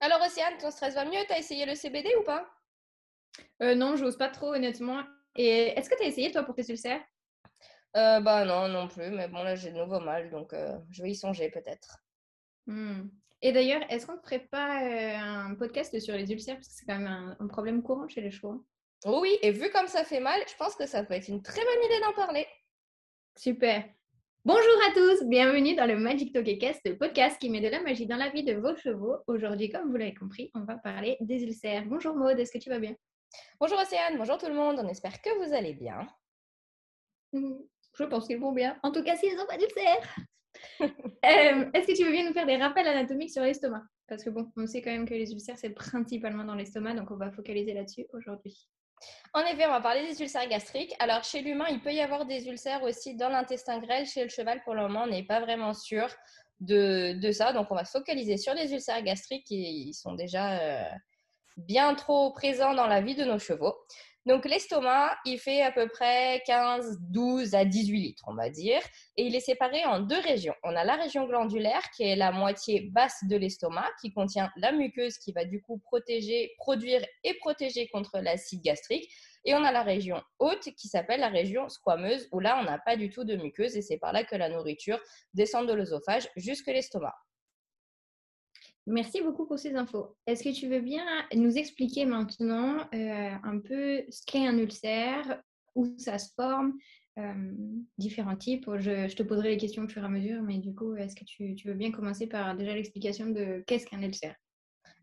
Alors, Océane, ton stress va mieux? T'as essayé le CBD ou pas? Euh, Non, j'ose pas trop, honnêtement. Et est-ce que tu as essayé, toi, pour tes ulcères? Euh, Bah non, non plus. Mais bon, là, j'ai de nouveau mal, donc euh, je vais y songer peut-être. Hmm. Et d'ailleurs, est-ce qu'on ne ferait pas euh, un podcast sur les ulcères? Parce que c'est quand même un, problème courant chez les chevaux. Hein. Oui, et vu comme ça fait mal, je pense que ça peut être une très bonne idée d'en parler. Super. Bonjour à tous, bienvenue dans le Magic Talkcast, le podcast qui met de la magie dans la vie de vos chevaux. Aujourd'hui, comme vous l'avez compris, on va parler des ulcères. Bonjour Maud, est-ce que tu vas bien? Bonjour Océane, bonjour tout le monde, on espère que vous allez bien. Hmm, je pense qu'ils vont bien. En tout cas, s'ils n'ont pas d'ulcères. Euh, est-ce que tu veux bien nous faire des rappels anatomiques sur l'estomac? Parce que bon, on sait quand même que les ulcères, c'est principalement dans l'estomac, donc on va focaliser là-dessus aujourd'hui. En effet, on va parler des ulcères gastriques. Alors, chez l'humain, il peut y avoir des ulcères aussi dans l'intestin grêle. Chez le cheval, pour le moment, on n'est pas vraiment sûr de, ça. Donc, on va se focaliser sur les ulcères gastriques qui sont déjà euh, bien trop présents dans la vie de nos chevaux. Donc l'estomac, il fait à peu près 15, 12 à 18 litres, on va dire, et il est séparé en deux régions. On a la région glandulaire qui est la moitié basse de l'estomac, qui contient la muqueuse qui va du coup protéger, produire et protéger contre l'acide gastrique. Et on a la région haute qui s'appelle la région squameuse, où là, on n'a pas du tout de muqueuse et c'est par là que la nourriture descend de l'œsophage jusque l'estomac. Merci beaucoup pour ces infos. Est-ce que tu veux bien nous expliquer maintenant euh, un peu ce qu'est un ulcère, où ça se forme, euh, différents types? Je, te poserai les questions au fur et à mesure, mais du coup, est-ce que tu, tu, veux bien commencer par déjà l'explication de qu'est-ce qu'un ulcère?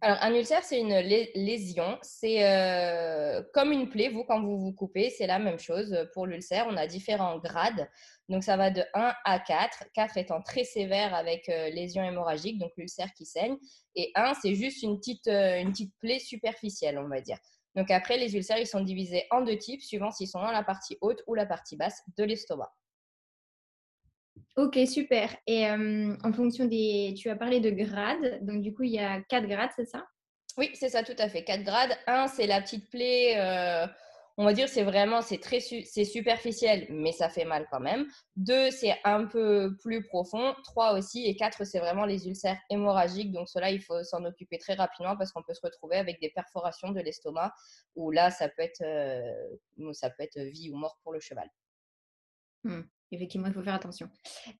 Alors, un ulcère, c'est une lésion. C'est euh, comme une plaie. Vous, quand vous vous coupez, c'est la même chose. Pour l'ulcère, on a différents grades. Donc, ça va de 1 à 4. 4 étant très sévère avec euh, lésion hémorragique, donc l'ulcère qui saigne. Et 1, c'est juste une petite, euh, une petite plaie superficielle, on va dire. Donc, après, les ulcères, ils sont divisés en deux types, suivant s'ils sont dans la partie haute ou la partie basse de l'estomac. Ok, super. Et en fonction des... Tu as parlé de grades, donc du coup, il y a quatre grades, c'est ça? Oui, c'est ça, tout à fait. Quatre grades. Un, c'est la petite plaie, on va dire, c'est vraiment, c'est très c'est superficiel, mais ça fait mal quand même. Deux, c'est un peu plus profond. Trois aussi. Et quatre, c'est vraiment les ulcères hémorragiques. Donc, cela, il faut s'en occuper très rapidement parce qu'on peut se retrouver avec des perforations de l'estomac où là, ça peut être, ça peut être vie ou mort pour le cheval. Mmh effectivement, il faut faire attention.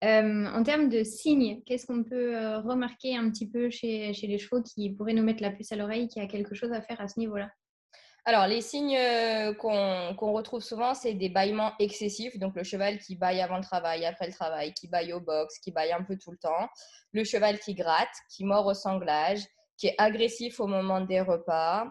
Euh, en termes de signes, qu'est-ce qu'on peut euh, remarquer un petit peu chez, les chevaux qui pourraient nous mettre la puce à l'oreille, qui a quelque chose à faire à ce niveau-là? Alors, les signes euh, qu'on retrouve souvent, c'est des bâillements excessifs. Donc, le cheval qui baille avant le travail, après le travail, qui baille au box, qui baille un peu tout le temps. Le cheval qui gratte, qui mord au sanglage, qui est agressif au moment des repas,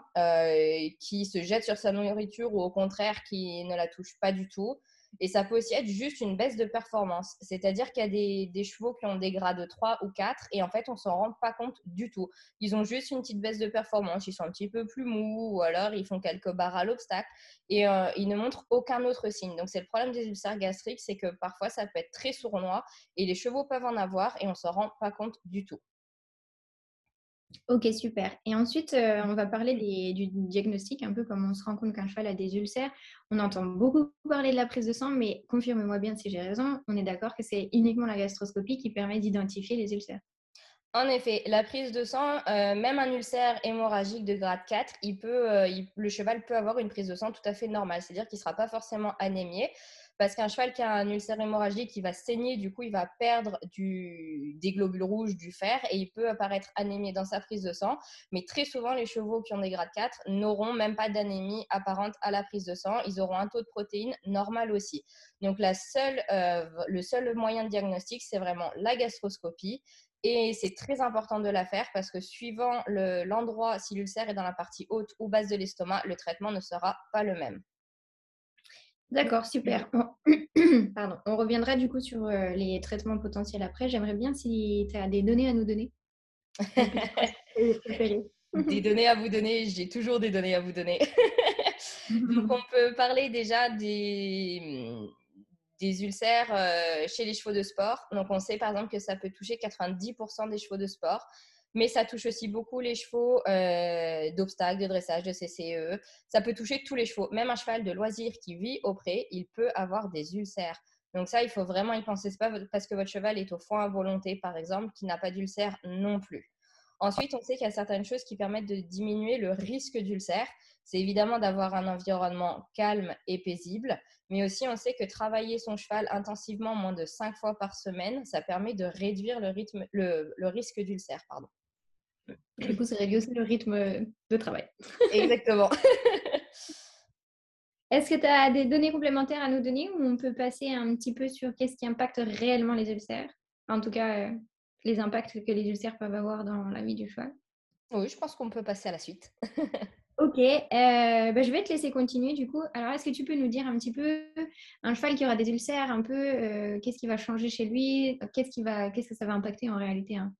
qui se jette sur sa nourriture ou au contraire qui ne la touche pas du tout. Et ça peut aussi être juste une baisse de performance. C'est-à-dire qu'il y a des, chevaux qui ont des grades 3 ou 4 et en fait, on s'en rend pas compte du tout. Ils ont juste une petite baisse de performance. Ils sont un petit peu plus mous ou alors ils font quelques barres à l'obstacle et euh, ils ne montrent aucun autre signe. Donc, c'est le problème des ulcères gastriques, c'est que parfois, ça peut être très sournois et les chevaux peuvent en avoir et on s'en rend pas compte du tout. Ok, super. Et ensuite, euh, on va parler du diagnostic, un peu comme on se rend compte qu'un cheval a des ulcères. On entend beaucoup parler de la prise de sang, mais confirme-moi bien si j'ai raison, on est d'accord que c'est uniquement la gastroscopie qui permet d'identifier les ulcères. En effet, la prise de sang, euh, même un ulcère hémorragique de grade 4, il peut, euh, le cheval peut avoir une prise de sang tout à fait normale, c'est-à-dire qu'il ne sera pas forcément anémié. Parce qu'un cheval qui a un ulcère hémorragique, il va saigner, du coup, il va perdre des globules rouges, du fer, et il peut apparaître anémié dans sa prise de sang. Mais très souvent, les chevaux qui ont des grades 4 n'auront même pas d'anémie apparente à la prise de sang. Ils auront un taux de protéines normal aussi. Donc, euh, le seul moyen de diagnostic, c'est vraiment la gastroscopie. Et c'est très important de la faire parce que suivant l'endroit, si l'ulcère est dans la partie haute ou basse de l'estomac, le traitement ne sera pas le même. D'accord, super. Pardon. On reviendra du coup sur euh, les traitements potentiels après. J'aimerais bien si tu as des données à nous donner. des données à vous donner, j'ai toujours des données à vous donner. Donc on peut parler déjà des, des ulcères euh, chez les chevaux de sport. Donc on sait par exemple que ça peut toucher 90% des chevaux de sport mais ça touche aussi beaucoup les chevaux euh, d'obstacles, de dressage, de CCE. Ça peut toucher tous les chevaux. Même un cheval de loisir qui vit au pré, il peut avoir des ulcères. Donc ça, il faut vraiment y penser. Ce pas parce que votre cheval est au foin à volonté, par exemple, qui n'a pas d'ulcère non plus. Ensuite, on sait qu'il y a certaines choses qui permettent de diminuer le risque d'ulcère. C'est évidemment d'avoir un environnement calme et paisible, mais aussi on sait que travailler son cheval intensivement moins de 5 fois par semaine, ça permet de réduire le, risque d'ulcère. Pardon. Du coup, ça réduit aussi le rythme de travail. Exactement. Est-ce que tu as des données complémentaires à nous donner ou on peut passer un petit peu sur qu'est-ce qui impacte réellement les ulcères? En tout cas, euh, les impacts que les ulcères peuvent avoir dans la vie du cheval Oui, je pense qu'on peut passer à la suite. ok, euh, bah, je vais te laisser continuer du coup. Alors, est-ce que tu peux nous dire un petit peu, un cheval qui aura des ulcères, un peu, euh, qu'est-ce qui va changer chez lui? Qu'est-ce qui va, qu'est-ce que ça va impacter en réalité hein?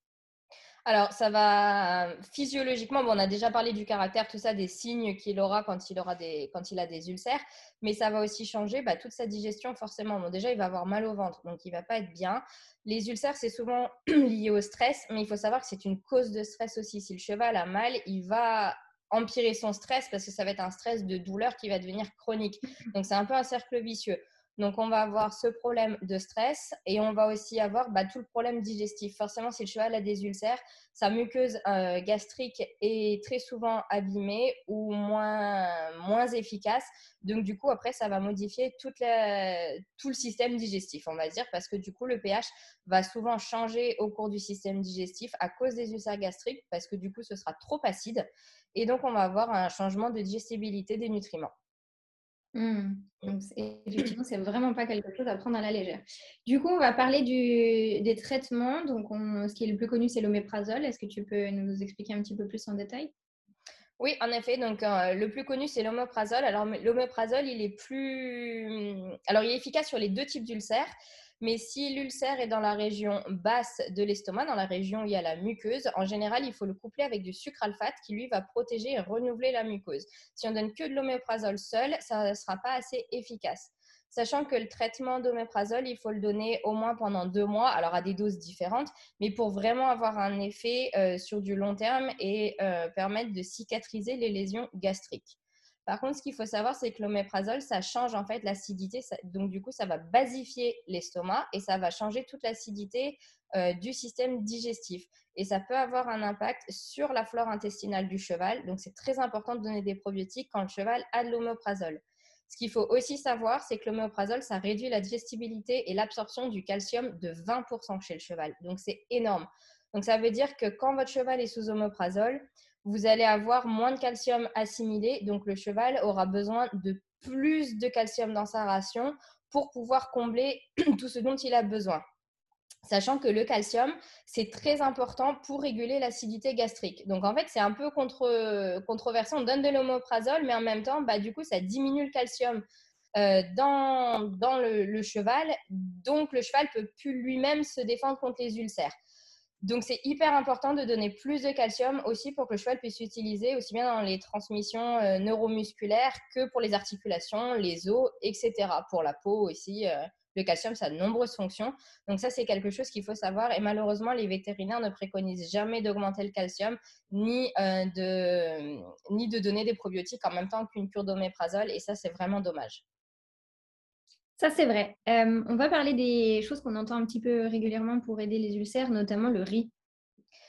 Alors, ça va physiologiquement, bon, on a déjà parlé du caractère, tout ça, des signes qu'il aura quand il, aura des, a des ulcères, mais ça va aussi changer bah, toute sa digestion, forcément. Bon, déjà, il va avoir mal au ventre, donc il ne va pas être bien. Les ulcères, c'est souvent lié au stress, mais il faut savoir que c'est une cause de stress aussi. Si le cheval a mal, il va empirer son stress parce que ça va être un stress de douleur qui va devenir chronique. Donc, c'est un peu un cercle vicieux. Donc, on va avoir ce problème de stress et on va aussi avoir bah, tout le problème digestif. Forcément, si le cheval a des ulcères, sa muqueuse euh, gastrique est très souvent abîmée ou moins, moins efficace. Donc, du coup, après, ça va modifier tout le système digestif, on va dire, parce que du coup, le pH va souvent changer au cours du système digestif à cause des ulcères gastriques, parce que du coup, ce sera trop acide. Et donc, on va avoir un changement de digestibilité des nutriments. Mmh. Donc, effectivement, c'est vraiment pas quelque chose à prendre à la légère. Du coup, on va parler du, des traitements. Donc, ce qui est le plus connu, c'est l'oméprazole. Est-ce que tu peux nous expliquer un petit peu plus en détail? Oui, en effet. Donc, euh, le plus connu, c'est l'oméprazole. Alors, l'oméprazole, il est plus. Alors, il est efficace sur les deux types d'ulcères. Mais si l'ulcère est dans la région basse de l'estomac, dans la région où il y a la muqueuse, en général, il faut le coupler avec du sucre alphate qui, lui, va protéger et renouveler la muqueuse. Si on donne que de l'oméprazole seul, ça ne sera pas assez efficace. Sachant que le traitement d'oméprazole, il faut le donner au moins pendant deux mois, alors à des doses différentes, mais pour vraiment avoir un effet euh, sur du long terme et euh, permettre de cicatriser les lésions gastriques. Par contre, ce qu'il faut savoir, c'est que l'oméprazole, ça change en fait l'acidité. Donc, du coup, ça va basifier l'estomac et ça va changer toute l'acidité euh, du système digestif. Et ça peut avoir un impact sur la flore intestinale du cheval. Donc, c'est très important de donner des probiotiques quand le cheval a de l'oméprazole. Ce qu'il faut aussi savoir, c'est que l'oméprazole, ça réduit la digestibilité et l'absorption du calcium de 20% chez le cheval. Donc, c'est énorme. Donc, ça veut dire que quand votre cheval est sous oméprazole, vous allez avoir moins de calcium assimilé. Donc, le cheval aura besoin de plus de calcium dans sa ration pour pouvoir combler tout ce dont il a besoin. Sachant que le calcium, c'est très important pour réguler l'acidité gastrique. Donc, en fait, c'est un peu contre, controversé. On donne de l'homoprazole, mais en même temps, bah, du coup, ça diminue le calcium euh, dans, le, cheval. Donc, le cheval peut plus lui-même se défendre contre les ulcères. Donc, c'est hyper important de donner plus de calcium aussi pour que le cheval puisse l'utiliser aussi bien dans les transmissions euh, neuromusculaires que pour les articulations, les os, etc. Pour la peau aussi, euh, le calcium, ça a de nombreuses fonctions. Donc, ça, c'est quelque chose qu'il faut savoir. Et malheureusement, les vétérinaires ne préconisent jamais d'augmenter le calcium ni, euh, de, ni de donner des probiotiques en même temps qu'une cure d'oméprazole. Et ça, c'est vraiment dommage. Ça, c'est vrai. Euh, on va parler des choses qu'on entend un petit peu régulièrement pour aider les ulcères, notamment le riz.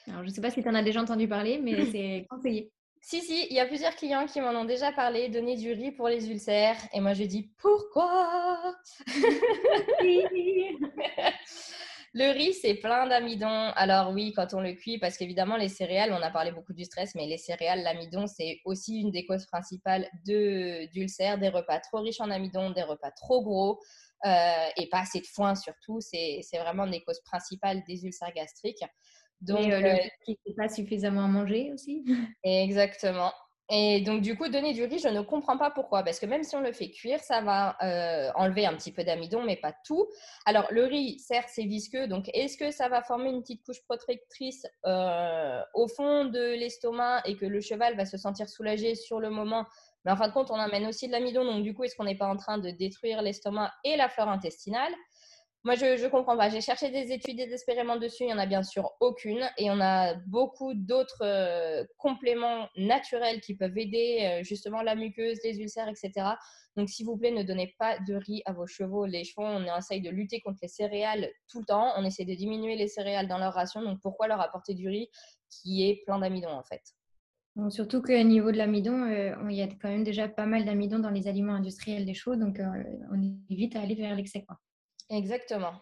Alors, je ne sais pas si tu en as déjà entendu parler, mais c'est conseillé. Si, si, il y a plusieurs clients qui m'en ont déjà parlé, donner du riz pour les ulcères. Et moi, je dis pourquoi? Le riz, c'est plein d'amidon. Alors oui, quand on le cuit, parce qu'évidemment, les céréales, on a parlé beaucoup du stress, mais les céréales, l'amidon, c'est aussi une des causes principales d'ulcères, des repas trop riches en amidon, des repas trop gros euh, et pas assez de foin surtout. C'est vraiment une des causes principales des ulcères gastriques. Donc, euh, le qui n'est pas suffisamment à manger aussi. Exactement. Et donc, du coup, donner du riz, je ne comprends pas pourquoi. Parce que même si on le fait cuire, ça va euh, enlever un petit peu d'amidon, mais pas tout. Alors, le riz, certes, c'est visqueux. Donc, est-ce que ça va former une petite couche protectrice euh, au fond de l'estomac et que le cheval va se sentir soulagé sur le moment? Mais en fin de compte, on amène aussi de l'amidon. Donc, du coup, est-ce qu'on n'est pas en train de détruire l'estomac et la flore intestinale? Moi, je ne comprends pas. J'ai cherché des études désespérément dessus. Il n'y en a bien sûr aucune. Et on a beaucoup d'autres euh, compléments naturels qui peuvent aider euh, justement la muqueuse, les ulcères, etc. Donc, s'il vous plaît, ne donnez pas de riz à vos chevaux. Les chevaux, on essaye de lutter contre les céréales tout le temps. On essaie de diminuer les céréales dans leur ration. Donc, pourquoi leur apporter du riz qui est plein d'amidon en fait? Surtout qu'au niveau de l'amidon, euh, il y a quand même déjà pas mal d'amidon dans les aliments industriels des chevaux, donc on évite à aller vers l'excès. Exactement.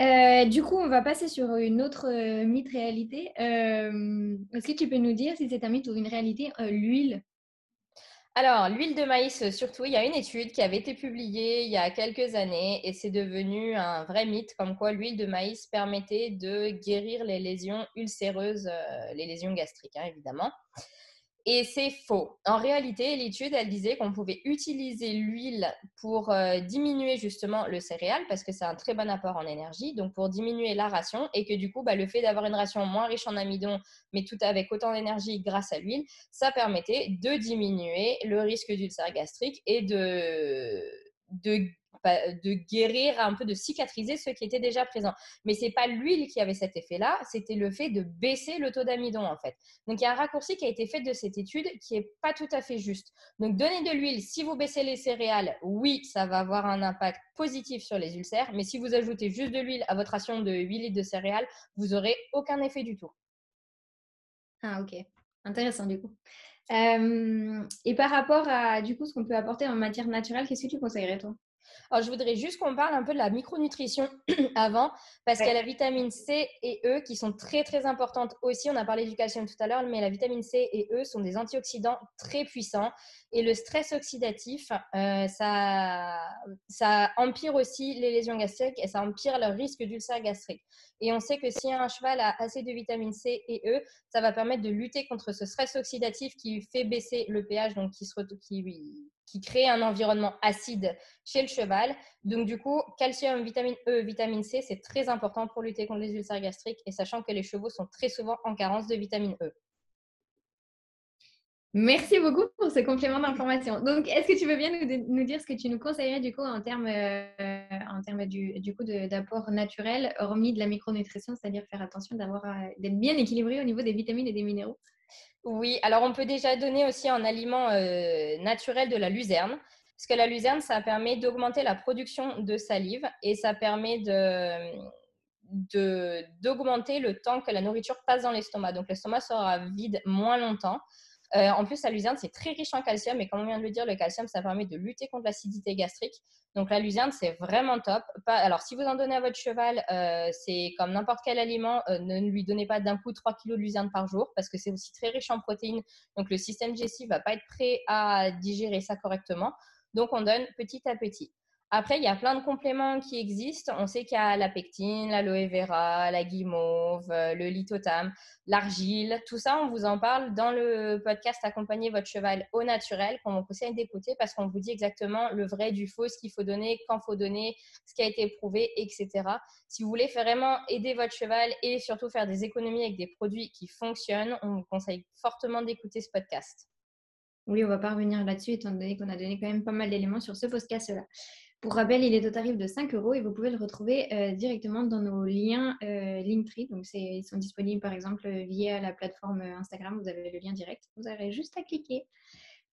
Euh, du coup, on va passer sur une autre mythe réalité. Est-ce que tu peux nous dire si c'est un mythe ou une réalité, l'huile? Alors, l'huile de maïs, surtout, il y a une étude qui avait été publiée il y a quelques années et c'est devenu un vrai mythe comme quoi l'huile de maïs permettait de guérir les lésions ulcéreuses, les lésions gastriques, hein, évidemment. Et c'est faux. En réalité, l'étude, elle disait qu'on pouvait utiliser l'huile pour euh, diminuer justement le céréal parce que c'est un très bon apport en énergie, donc pour diminuer la ration et que du coup, bah, le fait d'avoir une ration moins riche en amidon, mais tout avec autant d'énergie grâce à l'huile, ça permettait de diminuer le risque d'ulcère gastrique et de, de de guérir, un peu de cicatriser ceux qui étaient déjà présents. Mais c'est pas l'huile qui avait cet effet-là, c'était le fait de baisser le taux d'amidon en fait. Donc il y a un raccourci qui a été fait de cette étude qui est pas tout à fait juste. Donc donner de l'huile, si vous baissez les céréales, oui, ça va avoir un impact positif sur les ulcères, mais si vous ajoutez juste de l'huile à votre ration de 8 litres de céréales, vous aurez aucun effet du tout. Ah ok, intéressant du coup. Euh, et par rapport à du coup ce qu'on peut apporter en matière naturelle, qu'est-ce que tu conseillerais toi? Alors, je voudrais juste qu'on parle un peu de la micronutrition avant, parce qu'il y a la vitamine C et E qui sont très, très importantes aussi. On a parlé du calcium tout à l'heure, mais la vitamine C et E sont des antioxydants très puissants. Et le stress oxydatif, euh, ça, ça empire aussi les lésions gastriques et ça empire le risque d'ulcère gastrique. Et on sait que si un cheval a assez de vitamine C et E, ça va permettre de lutter contre ce stress oxydatif qui fait baisser le pH, donc qui, se, qui, qui crée un environnement acide chez le cheval. Donc, du coup, calcium, vitamine E, vitamine C, c'est très important pour lutter contre les ulcères gastriques et sachant que les chevaux sont très souvent en carence de vitamine E. Merci beaucoup pour ce complément d'information. Donc, est-ce que tu veux bien nous, dire ce que tu nous conseillerais du coup en termes, euh, en termes du, du coup d'apport naturel, hormis de la micronutrition, c'est-à-dire faire attention euh, d'être bien équilibré au niveau des vitamines et des minéraux? Oui, alors on peut déjà donner aussi un aliment euh, naturel de la luzerne, parce que la luzerne, ça permet d'augmenter la production de salive et ça permet d'augmenter le temps que la nourriture passe dans l'estomac. Donc l'estomac sera vide moins longtemps. Euh, en plus, la luzerne, c'est très riche en calcium. Et comme on vient de le dire, le calcium, ça permet de lutter contre l'acidité gastrique. Donc, la luzerne, c'est vraiment top. alors, si vous en donnez à votre cheval, euh, c'est comme n'importe quel aliment. Euh, ne lui donnez pas d'un coup 3 kg de luzerne par jour parce que c'est aussi très riche en protéines. Donc, le système digestif ne va pas être prêt à digérer ça correctement. Donc, on donne petit à petit. Après, il y a plein de compléments qui existent. On sait qu'il y a la pectine, l'aloe vera, la guimauve, euh, le lithotam, l'argile. Tout ça, on vous en parle dans le podcast Accompagner votre cheval au naturel qu'on vous conseille d'écouter parce qu'on vous dit exactement le vrai du faux, ce qu'il faut donner, quand faut donner, ce qui a été prouvé, etc. Si vous voulez vraiment aider votre cheval et surtout faire des économies avec des produits qui fonctionnent, on vous conseille fortement d'écouter ce podcast. Oui, on va pas revenir là-dessus étant donné qu'on a donné quand même pas mal d'éléments sur ce podcast-là. Pour rappel, il est au tarif de 5 euros et vous pouvez le retrouver euh, directement dans nos liens euh, Linktree. Donc, ils sont disponibles par exemple via la plateforme Instagram. Vous avez le lien direct. Vous avez juste à cliquer.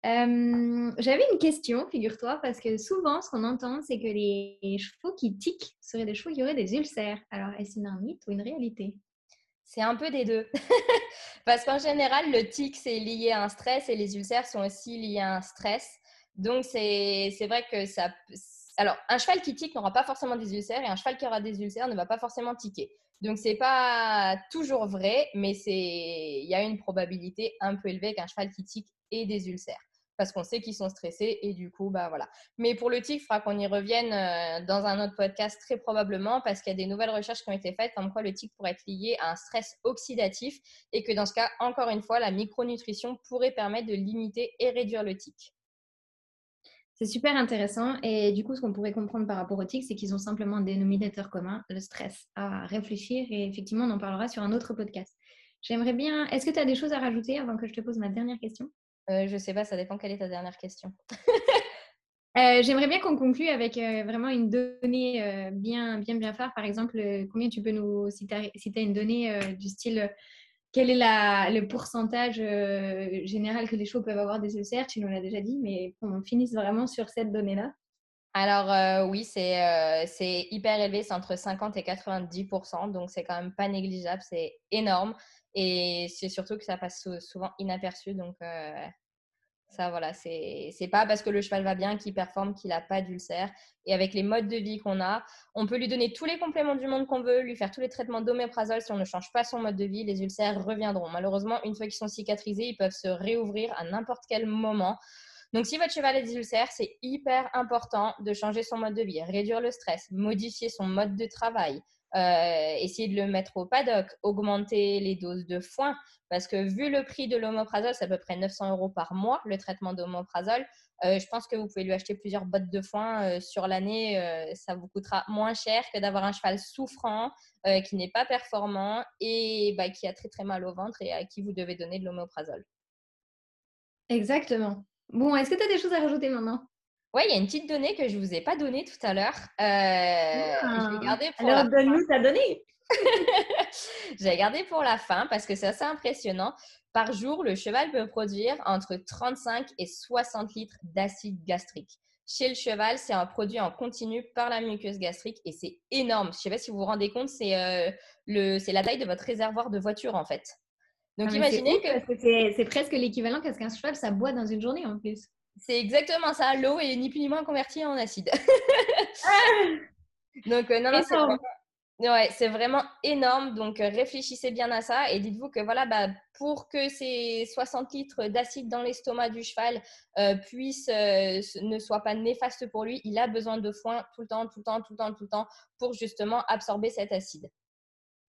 Euh, j'avais une question, figure-toi, parce que souvent, ce qu'on entend, c'est que les chevaux qui tiquent seraient des chevaux qui auraient des ulcères. Alors, est-ce un mythe ou une réalité? C'est un peu des deux. Parce qu'en général, le tic, c'est lié à un stress et les ulcères sont aussi liés à un stress. Donc, c'est vrai que ça, alors, un cheval qui tique n'aura pas forcément des ulcères et un cheval qui aura des ulcères ne va pas forcément tiquer. Donc, ce n'est pas toujours vrai, mais il y a une probabilité un peu élevée qu'un cheval qui tique ait des ulcères parce qu'on sait qu'ils sont stressés et du coup, bah voilà. Mais pour le tic, il faudra qu'on y revienne euh, dans un autre podcast très probablement parce qu'il y a des nouvelles recherches qui ont été faites comme quoi le tic pourrait être lié à un stress oxydatif et que dans ce cas, encore une fois, la micronutrition pourrait permettre de limiter et réduire le tic. C'est super intéressant. Et du coup, ce qu'on pourrait comprendre par rapport au TIC, c'est qu'ils ont simplement un dénominateur commun, le stress, à réfléchir. Et effectivement, on en parlera sur un autre podcast. J'aimerais bien. Est-ce que tu as des choses à rajouter avant que je te pose ma dernière question? Euh, Je ne sais pas, ça dépend quelle est ta dernière question. Euh, j'aimerais bien qu'on conclue avec euh, vraiment une donnée euh, bien, bien, bien phare. Par exemple, combien tu peux nous, si tu as, une donnée du style, quel est le pourcentage général que les chevaux peuvent avoir des ulcères? Tu nous l'as déjà dit, mais qu'on finisse vraiment sur cette donnée-là. Alors oui, c'est hyper élevé, c'est entre 50 et 90% donc c'est quand même pas négligeable, c'est énorme. Et c'est surtout que ça passe souvent inaperçu, donc ça, voilà, c'est pas parce que le cheval va bien qu'il performe qu'il n'a pas d'ulcère. Et avec les modes de vie qu'on a, on peut lui donner tous les compléments du monde qu'on veut, lui faire tous les traitements d'oméprazole. Si on ne change pas son mode de vie, les ulcères reviendront. Malheureusement, une fois qu'ils sont cicatrisés, ils peuvent se réouvrir à n'importe quel moment. Donc, si votre cheval a des ulcères, c'est hyper important de changer son mode de vie, réduire le stress, modifier son mode de travail, euh, essayer de le mettre au paddock, augmenter les doses de foin, parce que vu le prix de l'omoprazole, c'est à peu près 900 euros par mois, le traitement d'omoprazole. Euh, je pense que vous pouvez lui acheter plusieurs bottes de foin euh, sur l'année. ça vous coûtera moins cher que d'avoir un cheval souffrant, qui n'est pas performant et bah, qui a très très mal au ventre et à qui vous devez donner de l'omoprazole. Exactement. Bon, est-ce que tu as des choses à rajouter maintenant? Oui, il y a une petite donnée que je ne vous ai pas donnée tout à l'heure. Euh, ah, alors, donne-nous ta donnée. J'ai gardé pour la fin parce que c'est assez impressionnant. Par jour, le cheval peut produire entre 35 et 60 litres d'acide gastrique. Chez le cheval, c'est un produit en continu par la muqueuse gastrique et c'est énorme. Je ne sais pas si vous vous rendez compte, c'est euh, la taille de votre réservoir de voiture en fait. Donc ah, imaginez que. C'est presque l'équivalent qu'à ce qu'un cheval, ça boit dans une journée en plus. C'est exactement ça. L'eau est ni plus ni moins convertie en acide. Ah Donc, euh, non, non, c'est vraiment... Ouais, c'est vraiment énorme. Donc, euh, réfléchissez bien à ça et dites-vous que voilà, bah, pour que ces 60 litres d'acide dans l'estomac du cheval euh, puissent, ne soient pas néfastes pour lui, il a besoin de foin tout le temps, tout le temps, tout le temps, tout le temps pour justement absorber cet acide.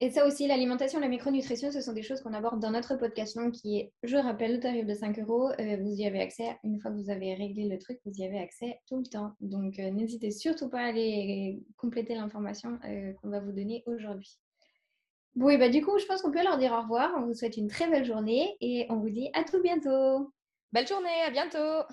Et ça aussi, l'alimentation, la micronutrition, ce sont des choses qu'on aborde dans notre podcast long qui est, je rappelle, le tarif de 5 euros. Euh, vous y avez accès, une fois que vous avez réglé le truc, vous y avez accès tout le temps. Donc, euh, n'hésitez surtout pas à aller compléter l'information euh, qu'on va vous donner aujourd'hui. Bon, et bah, du coup, je pense qu'on peut leur dire au revoir. On vous souhaite une très belle journée et on vous dit à tout bientôt. Belle journée, à bientôt.